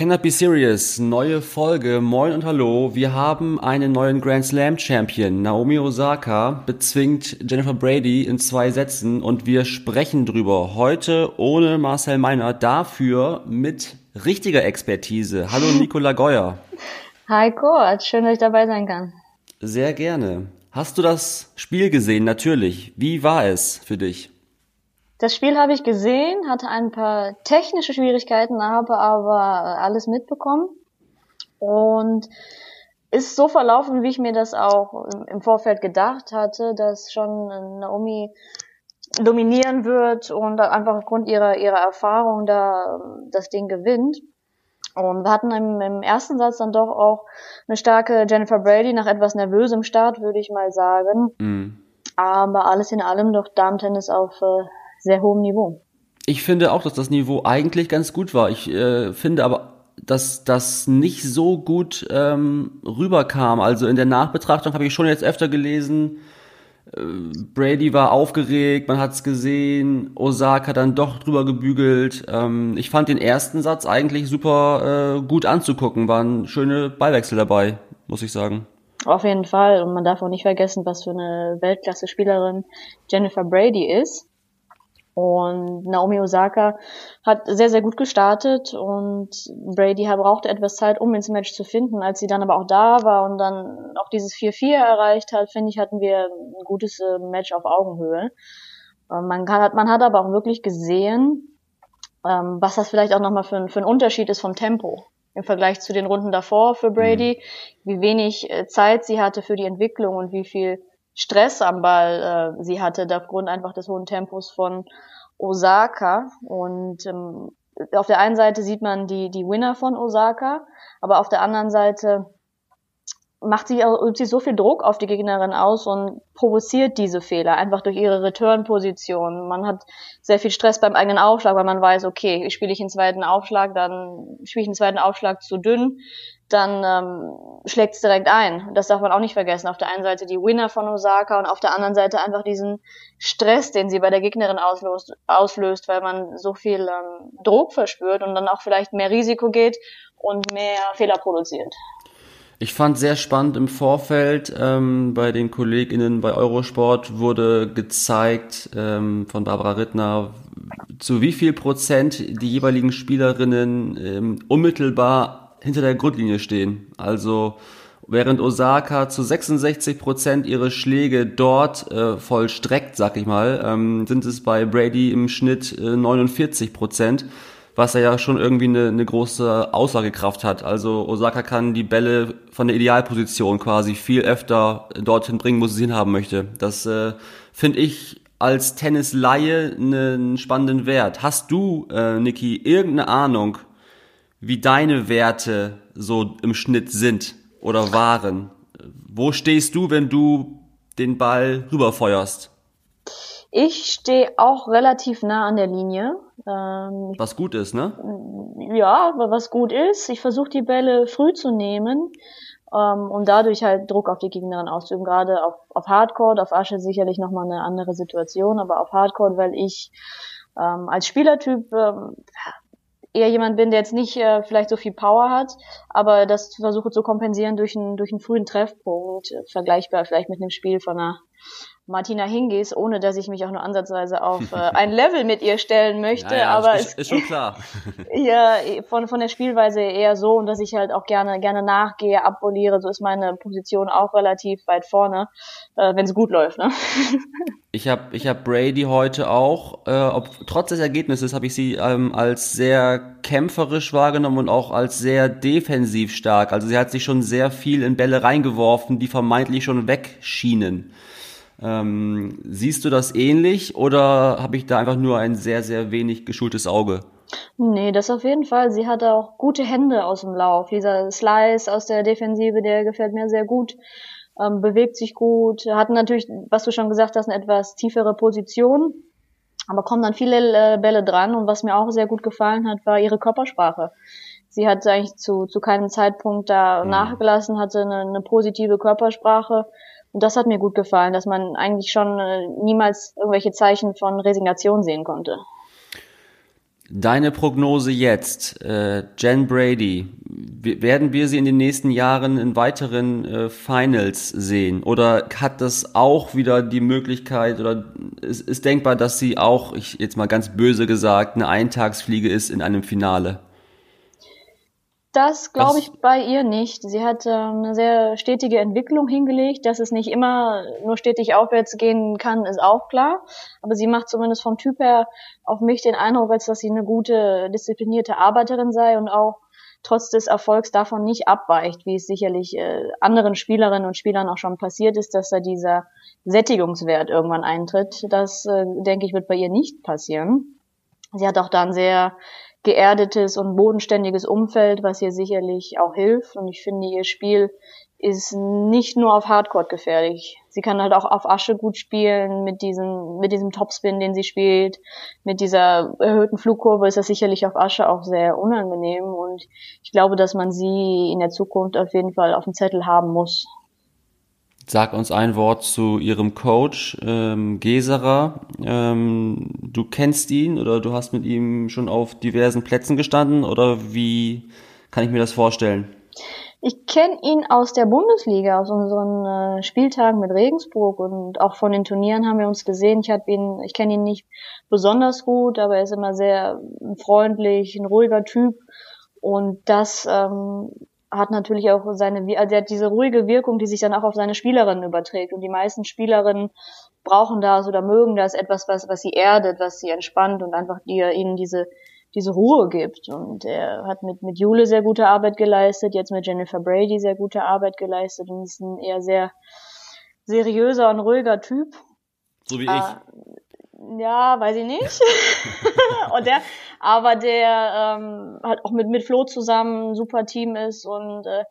Be Serious, neue Folge, moin und hallo. Wir haben einen neuen Grand Slam Champion. Naomi Osaka bezwingt Jennifer Brady in zwei Sätzen und wir sprechen drüber. Heute ohne Marcel Meiner, dafür mit richtiger Expertise. Hallo Nicola Geuer. Hi Kurt, schön, dass ich dabei sein kann. Sehr gerne. Hast du das Spiel gesehen? Natürlich. Wie war es für dich? Das Spiel habe ich gesehen, hatte ein paar technische Schwierigkeiten, habe aber alles mitbekommen und ist so verlaufen, wie ich mir das auch im Vorfeld gedacht hatte, dass schon Naomi dominieren wird und einfach aufgrund ihrer, ihrer Erfahrung da das Ding gewinnt. Und wir hatten im, im ersten Satz dann doch auch eine starke Jennifer Brady nach etwas nervösem Start, würde ich mal sagen. Mm. Aber alles in allem doch Damen-Tennis auf äh, sehr hohem Niveau. Ich finde auch, dass das Niveau eigentlich ganz gut war. Ich äh, finde aber, dass das nicht so gut ähm, rüberkam. Also in der Nachbetrachtung habe ich schon jetzt öfter gelesen, äh, Brady war aufgeregt, man hat es gesehen, Osaka dann doch drüber gebügelt. Ähm, ich fand den ersten Satz eigentlich super äh, gut anzugucken, waren schöne Ballwechsel dabei, muss ich sagen. Auf jeden Fall. Und man darf auch nicht vergessen, was für eine Weltklasse-Spielerin Jennifer Brady ist. Und Naomi Osaka hat sehr, sehr gut gestartet und Brady brauchte etwas Zeit, um ins Match zu finden. Als sie dann aber auch da war und dann auch dieses 4-4 erreicht hat, finde ich, hatten wir ein gutes äh, Match auf Augenhöhe. Ähm, man, kann, man hat aber auch wirklich gesehen, ähm, was das vielleicht auch nochmal für, für ein Unterschied ist vom Tempo im Vergleich zu den Runden davor für Brady, mhm. wie wenig äh, Zeit sie hatte für die Entwicklung und wie viel Stress am Ball äh, sie hatte, aufgrund einfach des hohen Tempos von Osaka. Und ähm, auf der einen Seite sieht man die, die Winner von Osaka, aber auf der anderen Seite macht sie, übt sie so viel Druck auf die Gegnerin aus und provoziert diese Fehler einfach durch ihre Return-Position. Man hat sehr viel Stress beim eigenen Aufschlag, weil man weiß, okay, spiele ich einen zweiten Aufschlag, dann spiele ich einen zweiten Aufschlag zu dünn, dann ähm, schlägt es direkt ein. Das darf man auch nicht vergessen. Auf der einen Seite die Winner von Osaka und auf der anderen Seite einfach diesen Stress, den sie bei der Gegnerin auslöst, auslöst weil man so viel ähm, Druck verspürt und dann auch vielleicht mehr Risiko geht und mehr Fehler produziert. Ich fand sehr spannend im Vorfeld ähm, bei den KollegInnen bei Eurosport wurde gezeigt ähm, von Barbara Rittner, zu wie viel Prozent die jeweiligen Spielerinnen ähm, unmittelbar hinter der Grundlinie stehen. Also während Osaka zu 66 Prozent ihre Schläge dort äh, vollstreckt, sag ich mal, ähm, sind es bei Brady im Schnitt äh, 49 Prozent was er ja schon irgendwie eine, eine große Aussagekraft hat. Also Osaka kann die Bälle von der Idealposition quasi viel öfter dorthin bringen, wo sie ihn haben möchte. Das äh, finde ich als Tennisleihe einen spannenden Wert. Hast du, äh, Niki, irgendeine Ahnung, wie deine Werte so im Schnitt sind oder waren? Wo stehst du, wenn du den Ball rüberfeuerst? Ich stehe auch relativ nah an der Linie. Ähm, was gut ist, ne? Ja, was gut ist. Ich versuche die Bälle früh zu nehmen, ähm, um dadurch halt Druck auf die Gegnerin auszuüben. Gerade auf, auf Hardcore, auf Asche sicherlich nochmal eine andere Situation, aber auf Hardcore, weil ich ähm, als Spielertyp ähm, eher jemand bin, der jetzt nicht äh, vielleicht so viel Power hat, aber das versuche zu kompensieren durch einen, durch einen frühen Treffpunkt, äh, vergleichbar vielleicht mit einem Spiel von einer Martina Hingis, ohne dass ich mich auch nur ansatzweise auf äh, ein Level mit ihr stellen möchte. Ja, ja, aber ist, ist schon klar. ja, von, von der Spielweise eher so und dass ich halt auch gerne, gerne nachgehe, abpoliere. So ist meine Position auch relativ weit vorne, äh, wenn es gut läuft. Ne? ich habe ich hab Brady heute auch, äh, ob, trotz des Ergebnisses habe ich sie ähm, als sehr kämpferisch wahrgenommen und auch als sehr defensiv stark. Also sie hat sich schon sehr viel in Bälle reingeworfen, die vermeintlich schon wegschienen. Ähm, siehst du das ähnlich oder habe ich da einfach nur ein sehr, sehr wenig geschultes Auge? Nee, das auf jeden Fall. Sie hatte auch gute Hände aus dem Lauf. Dieser Slice aus der Defensive, der gefällt mir sehr gut. Ähm, bewegt sich gut, hat natürlich, was du schon gesagt hast, eine etwas tiefere Position. aber kommen dann viele äh, Bälle dran und was mir auch sehr gut gefallen hat, war ihre Körpersprache. Sie hat eigentlich zu, zu keinem Zeitpunkt da mhm. nachgelassen, hatte eine, eine positive Körpersprache und das hat mir gut gefallen, dass man eigentlich schon äh, niemals irgendwelche Zeichen von Resignation sehen konnte. Deine Prognose jetzt, äh, Jen Brady, werden wir sie in den nächsten Jahren in weiteren äh, Finals sehen? Oder hat das auch wieder die Möglichkeit oder ist, ist denkbar, dass sie auch, ich jetzt mal ganz böse gesagt, eine Eintagsfliege ist in einem Finale? Das glaube ich bei ihr nicht. Sie hat ähm, eine sehr stetige Entwicklung hingelegt. Dass es nicht immer nur stetig aufwärts gehen kann, ist auch klar. Aber sie macht zumindest vom Typ her auf mich den Eindruck, als dass sie eine gute, disziplinierte Arbeiterin sei und auch trotz des Erfolgs davon nicht abweicht, wie es sicherlich äh, anderen Spielerinnen und Spielern auch schon passiert ist, dass da dieser Sättigungswert irgendwann eintritt. Das, äh, denke ich, wird bei ihr nicht passieren. Sie hat auch dann sehr geerdetes und bodenständiges Umfeld, was ihr sicherlich auch hilft. Und ich finde, ihr Spiel ist nicht nur auf Hardcore gefährlich. Sie kann halt auch auf Asche gut spielen, mit diesem, mit diesem Topspin, den sie spielt, mit dieser erhöhten Flugkurve ist das sicherlich auf Asche auch sehr unangenehm und ich glaube, dass man sie in der Zukunft auf jeden Fall auf dem Zettel haben muss. Sag uns ein Wort zu Ihrem Coach, ähm, Geserer. Ähm, du kennst ihn oder du hast mit ihm schon auf diversen Plätzen gestanden oder wie kann ich mir das vorstellen? Ich kenne ihn aus der Bundesliga, aus unseren äh, Spieltagen mit Regensburg und auch von den Turnieren haben wir uns gesehen. Ich habe ihn, ich kenne ihn nicht besonders gut, aber er ist immer sehr freundlich, ein ruhiger Typ und das ähm, hat natürlich auch seine, also er hat diese ruhige Wirkung, die sich dann auch auf seine Spielerinnen überträgt. Und die meisten Spielerinnen brauchen das oder mögen das etwas, was, was sie erdet, was sie entspannt und einfach die, ihnen diese, diese Ruhe gibt. Und er hat mit, mit Jule sehr gute Arbeit geleistet, jetzt mit Jennifer Brady sehr gute Arbeit geleistet und ist ein eher sehr seriöser und ruhiger Typ. So wie ich. Äh, ja, weiß ich nicht. und der, aber der ähm, halt auch mit, mit Flo zusammen ein super Team ist und äh,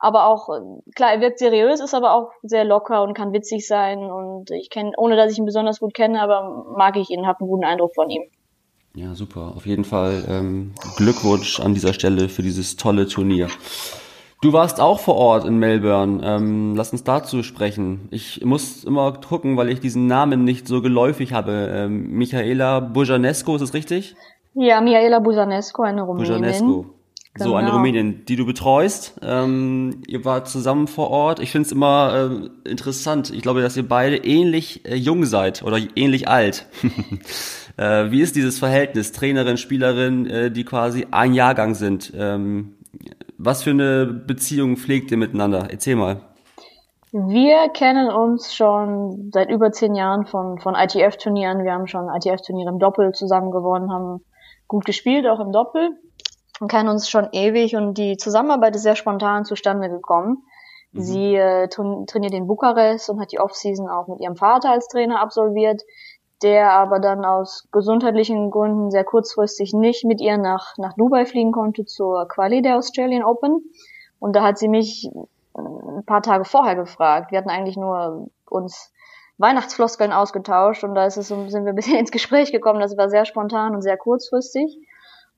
aber auch, klar, er wirkt seriös, ist aber auch sehr locker und kann witzig sein und ich kenne, ohne dass ich ihn besonders gut kenne, aber mag ich ihn, habe einen guten Eindruck von ihm. Ja, super. Auf jeden Fall ähm, Glückwunsch an dieser Stelle für dieses tolle Turnier. Du warst auch vor Ort in Melbourne. Ähm, lass uns dazu sprechen. Ich muss immer gucken, weil ich diesen Namen nicht so geläufig habe. Ähm, Michaela Bujanescu, ist es richtig? Ja, Michaela Bujanescu, eine Rumänin. Bujanescu. Genau. So, eine genau. Rumänin, die du betreust. Ähm, ihr wart zusammen vor Ort. Ich finde es immer äh, interessant. Ich glaube, dass ihr beide ähnlich äh, jung seid oder ähnlich alt. äh, wie ist dieses Verhältnis, Trainerin, Spielerin, äh, die quasi ein Jahrgang sind? Ähm, was für eine Beziehung pflegt ihr miteinander? Erzähl mal. Wir kennen uns schon seit über zehn Jahren von, von ITF-Turnieren. Wir haben schon ITF-Turniere im Doppel zusammen gewonnen, haben gut gespielt, auch im Doppel. Und kennen uns schon ewig und die Zusammenarbeit ist sehr spontan zustande gekommen. Mhm. Sie äh, trainiert in Bukarest und hat die Offseason auch mit ihrem Vater als Trainer absolviert der aber dann aus gesundheitlichen Gründen sehr kurzfristig nicht mit ihr nach, nach Dubai fliegen konnte zur Quali der Australian Open. Und da hat sie mich ein paar Tage vorher gefragt. Wir hatten eigentlich nur uns Weihnachtsfloskeln ausgetauscht und da ist es, sind wir ein bisschen ins Gespräch gekommen. Das war sehr spontan und sehr kurzfristig.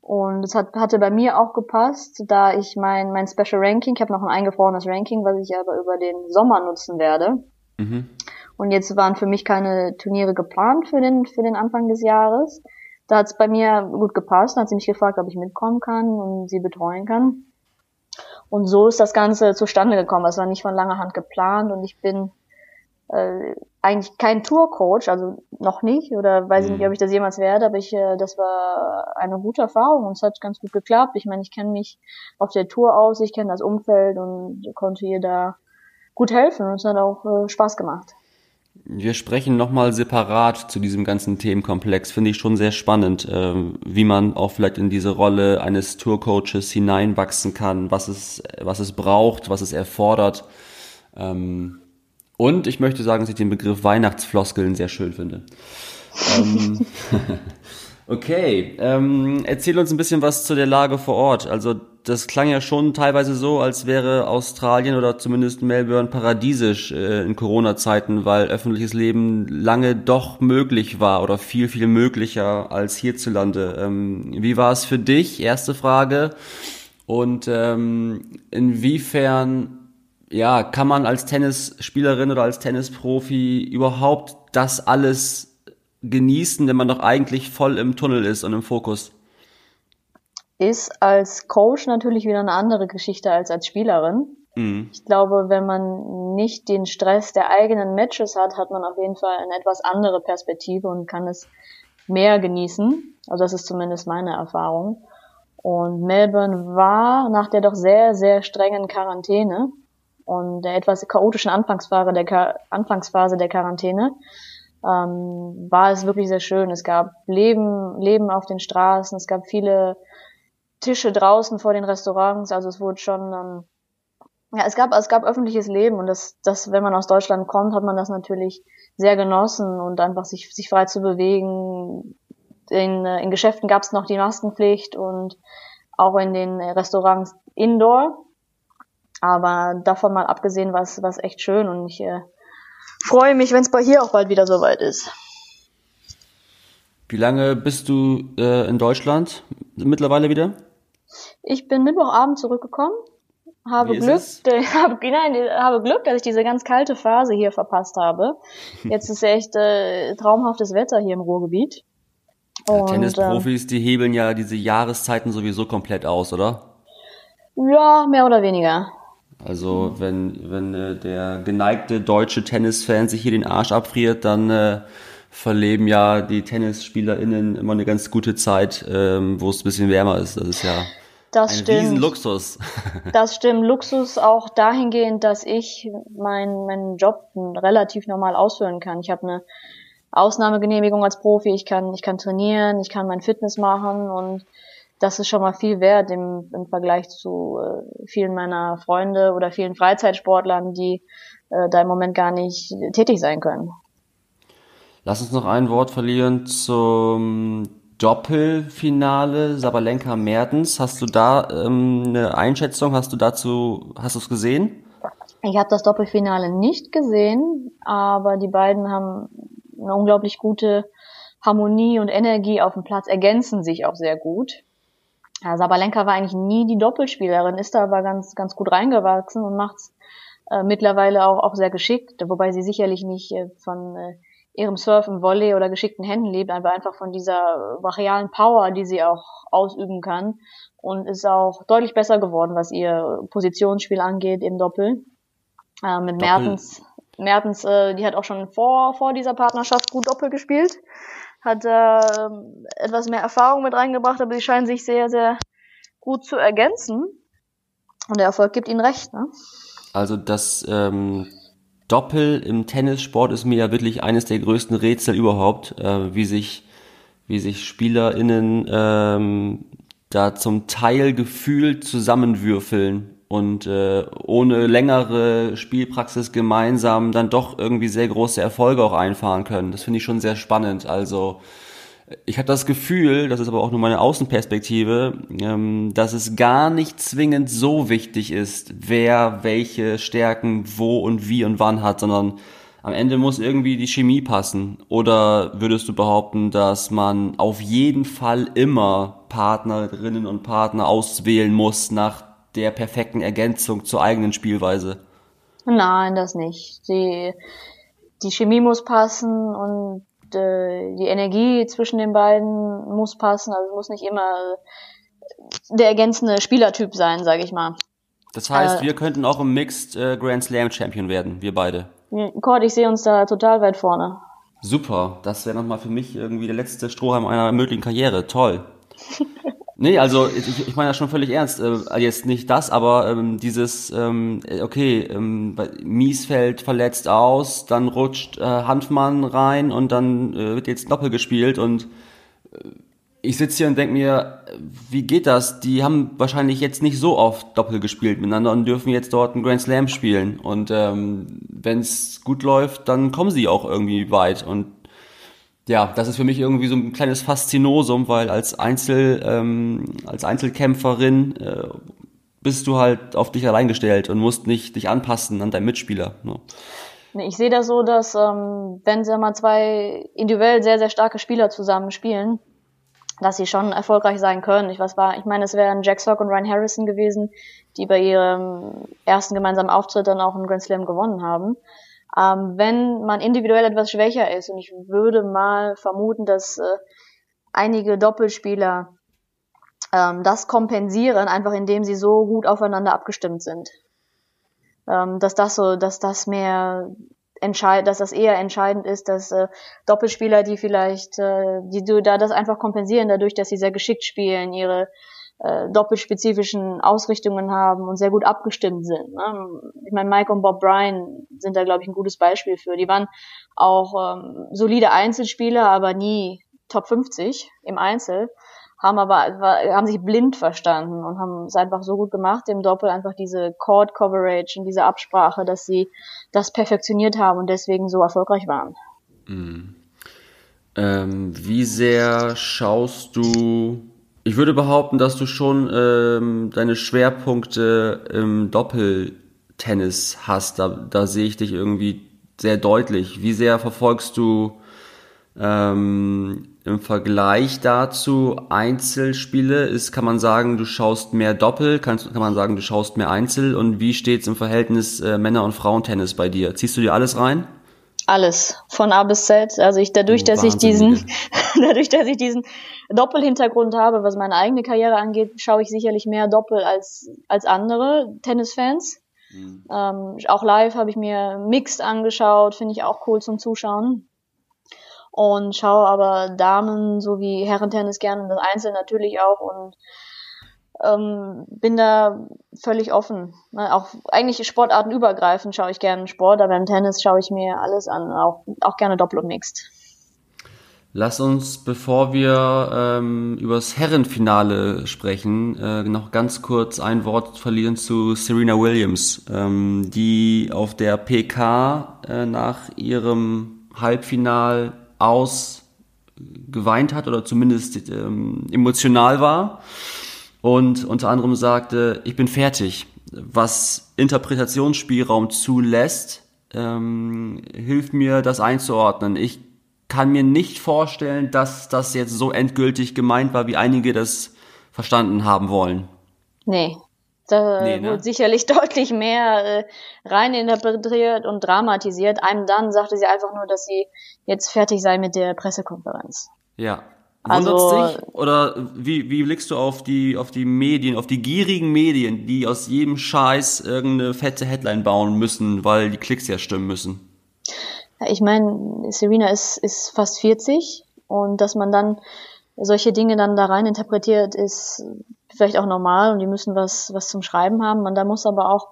Und es hat, hatte bei mir auch gepasst, da ich mein, mein Special Ranking, ich habe noch ein eingefrorenes Ranking, was ich aber über den Sommer nutzen werde. Mhm. Und jetzt waren für mich keine Turniere geplant für den, für den Anfang des Jahres. Da hat es bei mir gut gepasst. Da hat sie mich gefragt, ob ich mitkommen kann und sie betreuen kann. Und so ist das Ganze zustande gekommen. Es war nicht von langer Hand geplant und ich bin äh, eigentlich kein Tourcoach, also noch nicht oder weiß ich nicht, mhm. ob ich das jemals werde, aber ich, äh, das war eine gute Erfahrung und es hat ganz gut geklappt. Ich meine, ich kenne mich auf der Tour aus, ich kenne das Umfeld und konnte ihr da gut helfen und es hat auch äh, Spaß gemacht. Wir sprechen nochmal separat zu diesem ganzen Themenkomplex. Finde ich schon sehr spannend, äh, wie man auch vielleicht in diese Rolle eines Tourcoaches hineinwachsen kann, was es, was es braucht, was es erfordert. Ähm, und ich möchte sagen, dass ich den Begriff Weihnachtsfloskeln sehr schön finde. Okay, ähm, erzähl uns ein bisschen was zu der Lage vor Ort. Also das klang ja schon teilweise so, als wäre Australien oder zumindest Melbourne paradiesisch äh, in Corona-Zeiten, weil öffentliches Leben lange doch möglich war oder viel, viel möglicher als hierzulande. Ähm, wie war es für dich? Erste Frage. Und ähm, inwiefern ja, kann man als Tennisspielerin oder als Tennisprofi überhaupt das alles genießen, wenn man doch eigentlich voll im Tunnel ist und im Fokus? Ist als Coach natürlich wieder eine andere Geschichte als als Spielerin. Mhm. Ich glaube, wenn man nicht den Stress der eigenen Matches hat, hat man auf jeden Fall eine etwas andere Perspektive und kann es mehr genießen. Also das ist zumindest meine Erfahrung. Und Melbourne war nach der doch sehr, sehr strengen Quarantäne und der etwas chaotischen Anfangsphase der, Anfangsphase der Quarantäne ähm, war es wirklich sehr schön. Es gab Leben, Leben auf den Straßen, es gab viele Tische draußen vor den Restaurants, also es wurde schon, ähm, ja, es gab, es gab öffentliches Leben und das, das, wenn man aus Deutschland kommt, hat man das natürlich sehr genossen und einfach sich, sich frei zu bewegen. In, äh, in Geschäften gab es noch die Maskenpflicht und auch in den Restaurants Indoor. Aber davon mal abgesehen war es, war es echt schön und ich äh, freue mich, wenn es bei hier auch bald wieder soweit ist. Wie lange bist du äh, in Deutschland mittlerweile wieder? Ich bin Mittwochabend zurückgekommen. Habe Glück, habe, nein, habe Glück, dass ich diese ganz kalte Phase hier verpasst habe. Jetzt ist echt äh, traumhaftes Wetter hier im Ruhrgebiet. Ja, Tennisprofis, ähm, die hebeln ja diese Jahreszeiten sowieso komplett aus, oder? Ja, mehr oder weniger. Also wenn, wenn äh, der geneigte deutsche Tennisfan sich hier den Arsch abfriert, dann äh, verleben ja die TennisspielerInnen immer eine ganz gute Zeit, ähm, wo es ein bisschen wärmer ist. Das ist ja das ein stimmt. Riesenluxus. Das stimmt. Luxus auch dahingehend, dass ich meinen meinen Job relativ normal ausführen kann. Ich habe eine Ausnahmegenehmigung als Profi, ich kann, ich kann trainieren, ich kann mein Fitness machen und das ist schon mal viel wert im, im Vergleich zu äh, vielen meiner Freunde oder vielen Freizeitsportlern, die äh, da im Moment gar nicht tätig sein können. Lass uns noch ein Wort verlieren zum Doppelfinale Sabalenka Mertens. Hast du da ähm, eine Einschätzung? Hast du dazu, hast du es gesehen? Ich habe das Doppelfinale nicht gesehen, aber die beiden haben eine unglaublich gute Harmonie und Energie auf dem Platz, ergänzen sich auch sehr gut. Ja, Sabalenka war eigentlich nie die Doppelspielerin, ist da aber ganz, ganz gut reingewachsen und macht's äh, mittlerweile auch, auch sehr geschickt, wobei sie sicherlich nicht äh, von äh, ihrem Surfen, Volley oder geschickten Händen lebt, aber einfach von dieser brachialen Power, die sie auch ausüben kann und ist auch deutlich besser geworden, was ihr Positionsspiel angeht im Doppel. Äh, mit Doppel. Mertens, Mertens, äh, die hat auch schon vor, vor dieser Partnerschaft gut Doppel gespielt hat da ähm, etwas mehr Erfahrung mit reingebracht, aber sie scheinen sich sehr, sehr gut zu ergänzen. Und der Erfolg gibt ihnen recht, ne? Also das ähm, Doppel im Tennissport ist mir ja wirklich eines der größten Rätsel überhaupt, äh, wie sich wie sich SpielerInnen ähm, da zum Teil gefühlt zusammenwürfeln und äh, ohne längere Spielpraxis gemeinsam dann doch irgendwie sehr große Erfolge auch einfahren können. Das finde ich schon sehr spannend. Also ich habe das Gefühl, das ist aber auch nur meine Außenperspektive, ähm, dass es gar nicht zwingend so wichtig ist, wer welche Stärken wo und wie und wann hat, sondern am Ende muss irgendwie die Chemie passen. Oder würdest du behaupten, dass man auf jeden Fall immer Partnerinnen und Partner auswählen muss nach der perfekten Ergänzung zur eigenen Spielweise. Nein, das nicht. Die, die Chemie muss passen und äh, die Energie zwischen den beiden muss passen. Also muss nicht immer der ergänzende Spielertyp sein, sage ich mal. Das heißt, äh, wir könnten auch im Mixed äh, Grand Slam Champion werden, wir beide. Cord, ich sehe uns da total weit vorne. Super, das wäre nochmal für mich irgendwie der letzte Strohhalm einer möglichen Karriere. Toll. Nee, also ich, ich meine ja schon völlig ernst. Äh, jetzt nicht das, aber ähm, dieses, ähm, okay, ähm, Mies fällt verletzt aus, dann rutscht äh, Hanfmann rein und dann äh, wird jetzt Doppel gespielt und äh, ich sitze hier und denke mir, wie geht das? Die haben wahrscheinlich jetzt nicht so oft Doppel gespielt miteinander und dürfen jetzt dort einen Grand Slam spielen. Und ähm, wenn es gut läuft, dann kommen sie auch irgendwie weit. Und ja, das ist für mich irgendwie so ein kleines Faszinosum, weil als Einzel, ähm, als Einzelkämpferin äh, bist du halt auf dich allein gestellt und musst nicht dich anpassen an deinen Mitspieler. Ne? Ich sehe das so, dass ähm, wenn sie mal zwei individuell sehr, sehr starke Spieler zusammen spielen, dass sie schon erfolgreich sein können. Ich was war, ich meine, es wären Jack Sock und Ryan Harrison gewesen, die bei ihrem ersten gemeinsamen Auftritt dann auch einen Grand Slam gewonnen haben. Ähm, wenn man individuell etwas schwächer ist, und ich würde mal vermuten, dass äh, einige Doppelspieler ähm, das kompensieren, einfach indem sie so gut aufeinander abgestimmt sind. Ähm, dass das so, dass das mehr entscheid, dass das eher entscheidend ist, dass äh, Doppelspieler, die vielleicht, äh, die da das einfach kompensieren, dadurch, dass sie sehr geschickt spielen, ihre äh, doppelspezifischen Ausrichtungen haben und sehr gut abgestimmt sind. Ne? Ich meine, Mike und Bob Bryan sind da, glaube ich, ein gutes Beispiel für. Die waren auch ähm, solide Einzelspieler, aber nie Top 50 im Einzel haben aber haben sich blind verstanden und haben es einfach so gut gemacht im Doppel einfach diese Chord Coverage und diese Absprache, dass sie das perfektioniert haben und deswegen so erfolgreich waren. Mhm. Ähm, wie sehr schaust du? Ich würde behaupten, dass du schon ähm, deine Schwerpunkte im Doppeltennis hast. Da, da sehe ich dich irgendwie sehr deutlich. Wie sehr verfolgst du ähm, im Vergleich dazu Einzelspiele ist, kann man sagen, du schaust mehr Doppel, kann, kann man sagen, du schaust mehr Einzel und wie steht's im Verhältnis äh, Männer- und Frauentennis bei dir? Ziehst du dir alles rein? Alles, von A bis Z. Also ich dadurch, dass ich diesen, dadurch, dass ich diesen Doppelhintergrund habe, was meine eigene Karriere angeht, schaue ich sicherlich mehr Doppel als als andere Tennisfans. Mhm. Ähm, auch live habe ich mir Mixed angeschaut, finde ich auch cool zum Zuschauen und schaue aber Damen sowie Herrentennis gerne und das Einzel natürlich auch und ähm, bin da völlig offen. Ne? Auch eigentlich sportartenübergreifend schaue ich gerne Sport, aber im Tennis schaue ich mir alles an, auch, auch gerne Doppel und Mixed. Lass uns, bevor wir ähm, über das Herrenfinale sprechen, äh, noch ganz kurz ein Wort verlieren zu Serena Williams, ähm, die auf der PK äh, nach ihrem Halbfinal aus geweint hat oder zumindest ähm, emotional war und unter anderem sagte, ich bin fertig, was Interpretationsspielraum zulässt, ähm, hilft mir das einzuordnen. Ich kann mir nicht vorstellen, dass das jetzt so endgültig gemeint war, wie einige das verstanden haben wollen. Nee, da nee, ne? wurde sicherlich deutlich mehr äh, reininterpretiert und dramatisiert. Einem dann sagte sie einfach nur, dass sie jetzt fertig sei mit der Pressekonferenz. Ja. Wundert's also, dich? Oder wie, wie blickst du auf die, auf die Medien, auf die gierigen Medien, die aus jedem Scheiß irgendeine fette Headline bauen müssen, weil die Klicks ja stimmen müssen? Ja, ich meine, Serena ist, ist fast 40 und dass man dann solche Dinge dann da rein interpretiert, ist vielleicht auch normal und die müssen was, was zum Schreiben haben. Man da muss aber auch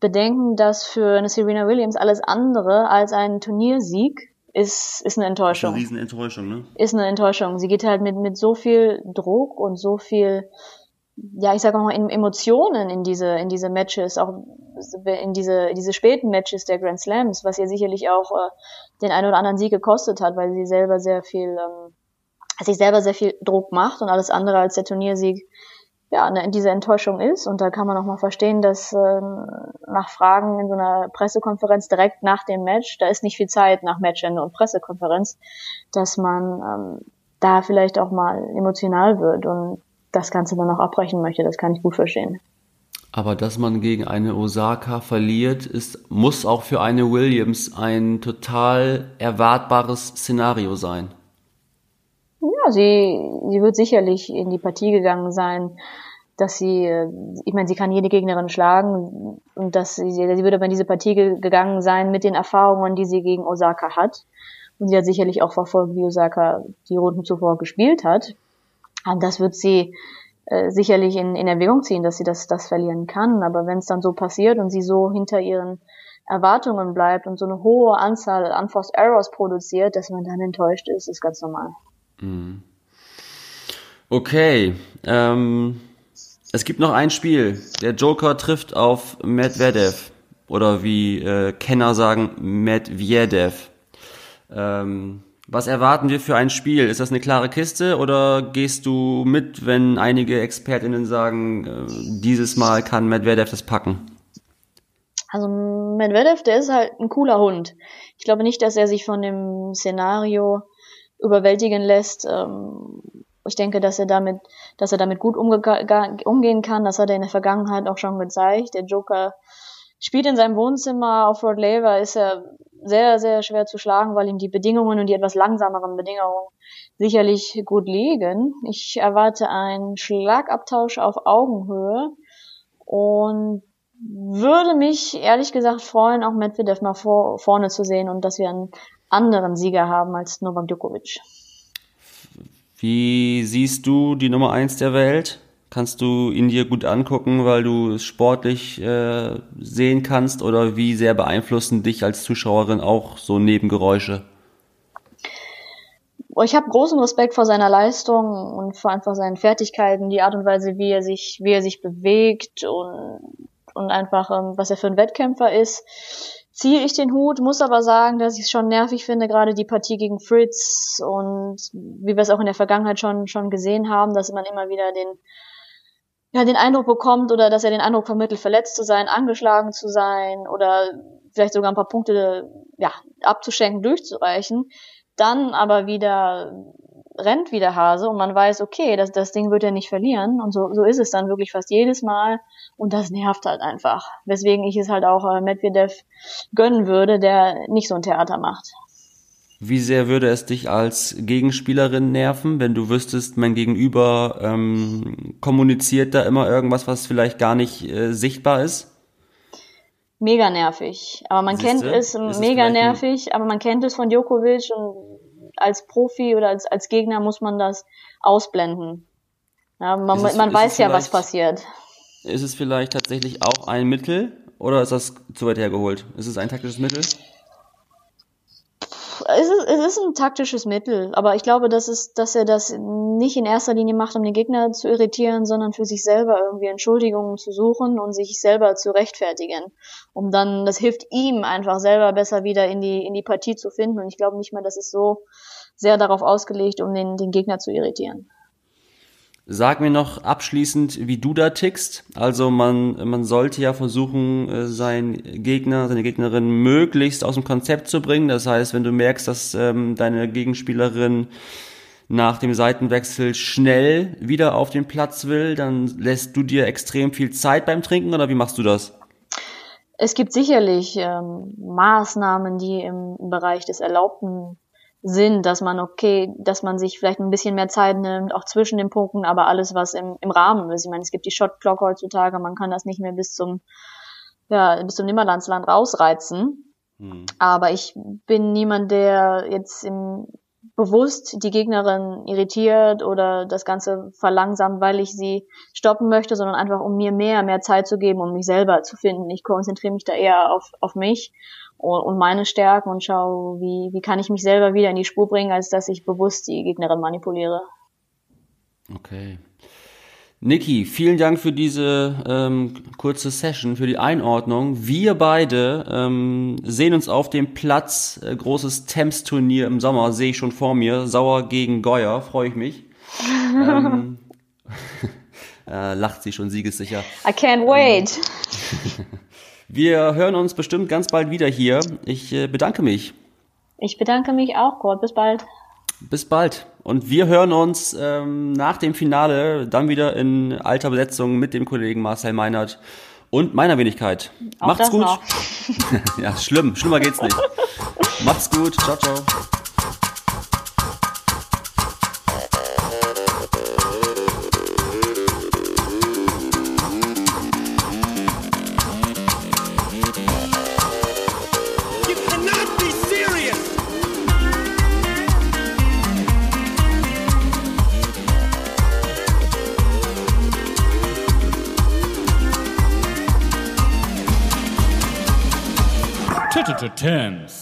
bedenken, dass für eine Serena Williams alles andere als ein Turniersieg ist, ist eine Enttäuschung. Ist eine Riesenenttäuschung, ne? Ist eine Enttäuschung. Sie geht halt mit, mit so viel Druck und so viel, ja, ich sag mal, Emotionen in diese, in diese Matches, auch in diese, diese späten Matches der Grand Slams, was ihr sicherlich auch äh, den einen oder anderen Sieg gekostet hat, weil sie selber sehr viel, ähm, sich selber sehr viel Druck macht und alles andere als der Turniersieg ja, ne, diese Enttäuschung ist. Und da kann man auch mal verstehen, dass ähm, nach Fragen in so einer Pressekonferenz direkt nach dem Match, da ist nicht viel Zeit nach Matchende und Pressekonferenz, dass man ähm, da vielleicht auch mal emotional wird und das Ganze dann auch abbrechen möchte. Das kann ich gut verstehen. Aber dass man gegen eine Osaka verliert, ist, muss auch für eine Williams ein total erwartbares Szenario sein. Ja, sie, sie wird sicherlich in die Partie gegangen sein, dass sie, äh, ich meine, sie kann jede Gegnerin schlagen und dass sie, sie würde aber in diese Partie gegangen sein mit den Erfahrungen, die sie gegen Osaka hat. Und sie hat sicherlich auch verfolgt, wie Osaka die Runden zuvor gespielt hat. Und das wird sie äh, sicherlich in, in Erwägung ziehen, dass sie das, das verlieren kann. Aber wenn es dann so passiert und sie so hinter ihren Erwartungen bleibt und so eine hohe Anzahl an Unforced Errors produziert, dass man dann enttäuscht ist, ist ganz normal. Mhm. Okay. Ähm, es gibt noch ein Spiel. Der Joker trifft auf Medvedev. Oder wie äh, Kenner sagen, Medvedev. Ähm, Was erwarten wir für ein Spiel? Ist das eine klare Kiste oder gehst du mit, wenn einige ExpertInnen sagen, äh, dieses Mal kann Medvedev das packen? Also Medvedev, der ist halt ein cooler Hund. Ich glaube nicht, dass er sich von dem Szenario überwältigen lässt. Ähm, ich denke, dass er damit, dass er damit gut umgehen kann. Das hat er in der Vergangenheit auch schon gezeigt. Der Joker spielt in seinem Wohnzimmer auf Rod Laver, ist er sehr, sehr schwer zu schlagen, weil ihm die Bedingungen und die etwas langsameren Bedingungen sicherlich gut liegen. Ich erwarte einen Schlagabtausch auf Augenhöhe und würde mich ehrlich gesagt freuen, auch Medvedev mal vor, vorne zu sehen und dass wir einen anderen Sieger haben als Novak Djokovic. Wie siehst du die Nummer eins der Welt? Kannst du ihn dir gut angucken, weil du es sportlich äh, sehen kannst oder wie sehr beeinflussen dich als Zuschauerin auch so Nebengeräusche? Ich habe großen Respekt vor seiner Leistung und vor einfach seinen Fertigkeiten, die Art und Weise, wie er sich, wie er sich bewegt und und einfach, ähm, was er für ein Wettkämpfer ist, ziehe ich den Hut, muss aber sagen, dass ich es schon nervig finde, gerade die Partie gegen Fritz und wie wir es auch in der Vergangenheit schon, schon gesehen haben, dass man immer wieder den, ja, den Eindruck bekommt oder dass er den Eindruck vermittelt, verletzt zu sein, angeschlagen zu sein oder vielleicht sogar ein paar Punkte, ja, abzuschenken, durchzureichen, dann aber wieder rennt wie der Hase und man weiß, okay, das, das Ding wird er nicht verlieren. Und so, so ist es dann wirklich fast jedes Mal. Und das nervt halt einfach. Weswegen ich es halt auch äh, Medvedev gönnen würde, der nicht so ein Theater macht. Wie sehr würde es dich als Gegenspielerin nerven, wenn du wüsstest, mein Gegenüber ähm, kommuniziert da immer irgendwas, was vielleicht gar nicht äh, sichtbar ist? Mega nervig. Aber man Siehste? kennt es, ist mega es nervig, aber man kennt es von Djokovic und als Profi oder als, als Gegner muss man das ausblenden. Ja, man, es, man weiß ja, was passiert. Ist es vielleicht tatsächlich auch ein Mittel oder ist das zu weit hergeholt? Ist es ein taktisches Mittel? Es ist, es ist ein taktisches Mittel, aber ich glaube, dass, es, dass er das nicht in erster Linie macht, um den Gegner zu irritieren, sondern für sich selber irgendwie Entschuldigungen zu suchen und sich selber zu rechtfertigen. Um dann, das hilft ihm einfach selber besser wieder in die, in die Partie zu finden. Und ich glaube nicht mehr, dass es so sehr darauf ausgelegt, um den, den Gegner zu irritieren. Sag mir noch abschließend, wie du da tickst. Also man, man sollte ja versuchen, äh, seinen Gegner, seine Gegnerin möglichst aus dem Konzept zu bringen. Das heißt, wenn du merkst, dass ähm, deine Gegenspielerin nach dem Seitenwechsel schnell wieder auf den Platz will, dann lässt du dir extrem viel Zeit beim Trinken oder wie machst du das? Es gibt sicherlich ähm, Maßnahmen, die im, im Bereich des Erlaubten Sinn, dass man okay, dass man sich vielleicht ein bisschen mehr Zeit nimmt, auch zwischen den Punkten, aber alles, was im, im Rahmen ist. Ich meine, es gibt die Shot Clock heutzutage, man kann das nicht mehr bis zum, ja, bis zum Nimmerlandsland rausreizen. Mhm. Aber ich bin niemand, der jetzt im, bewusst die Gegnerin irritiert oder das Ganze verlangsamt, weil ich sie stoppen möchte, sondern einfach um mir mehr, mehr Zeit zu geben, um mich selber zu finden. Ich konzentriere mich da eher auf, auf mich und meine Stärken und schaue, wie, wie kann ich mich selber wieder in die Spur bringen, als dass ich bewusst die Gegnerin manipuliere. Okay. Niki, vielen Dank für diese ähm, kurze Session, für die Einordnung. Wir beide ähm, sehen uns auf dem Platz, äh, großes Temps-Turnier im Sommer, sehe ich schon vor mir. Sauer gegen Geuer, freue ich mich. ähm, äh, lacht sie schon siegessicher. I can't wait. Wir hören uns bestimmt ganz bald wieder hier. Ich äh, bedanke mich. Ich bedanke mich auch, Gott. Bis bald. Bis bald. Und wir hören uns ähm, nach dem Finale dann wieder in alter Besetzung mit dem Kollegen Marcel Meinert und meiner Wenigkeit. Auch Macht's gut. ja, schlimm. Schlimmer geht's nicht. Macht's gut. Ciao, ciao. terms.